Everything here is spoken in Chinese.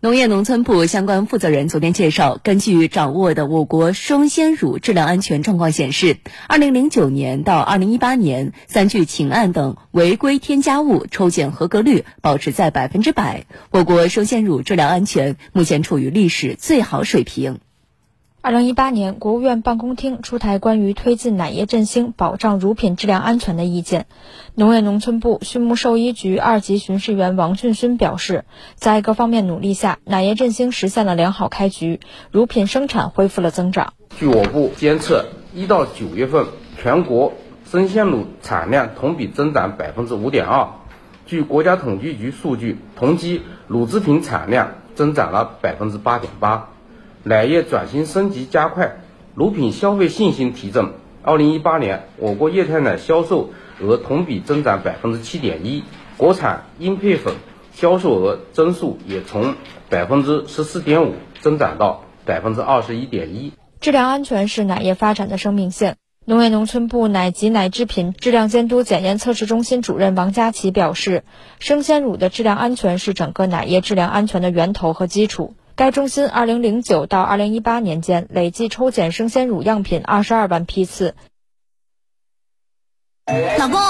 农业农村部相关负责人昨天介绍，根据掌握的我国生鲜乳质量安全状况显示，二零零九年到二零一八年，三聚氰胺等违规添加物抽检合格率保持在百分之百，我国生鲜乳质量安全目前处于历史最好水平。二零一八年，国务院办公厅出台关于推进奶业振兴、保障乳品质量安全的意见。农业农村部畜牧兽医局二级巡视员王俊勋表示，在各方面努力下，奶业振兴实现了良好开局，乳品生产恢复了增长。据我部监测，一到九月份，全国生鲜乳产量同比增长百分之五点二。据国家统计局数据，同期乳制品产量增长了百分之八点八。奶业转型升级加快，乳品消费信心提振。二零一八年，我国液态奶销售额同比增长百分之七点一，国产婴配粉销售额增速也从百分之十四点五增长到百分之二十一点一。质量安全是奶业发展的生命线。农业农村部奶及奶制品质量监督检验测试中心主任王佳琪表示，生鲜乳的质量安全是整个奶业质量安全的源头和基础。该中心2009到2018年间累计抽检生鲜乳样品22万批次。老公，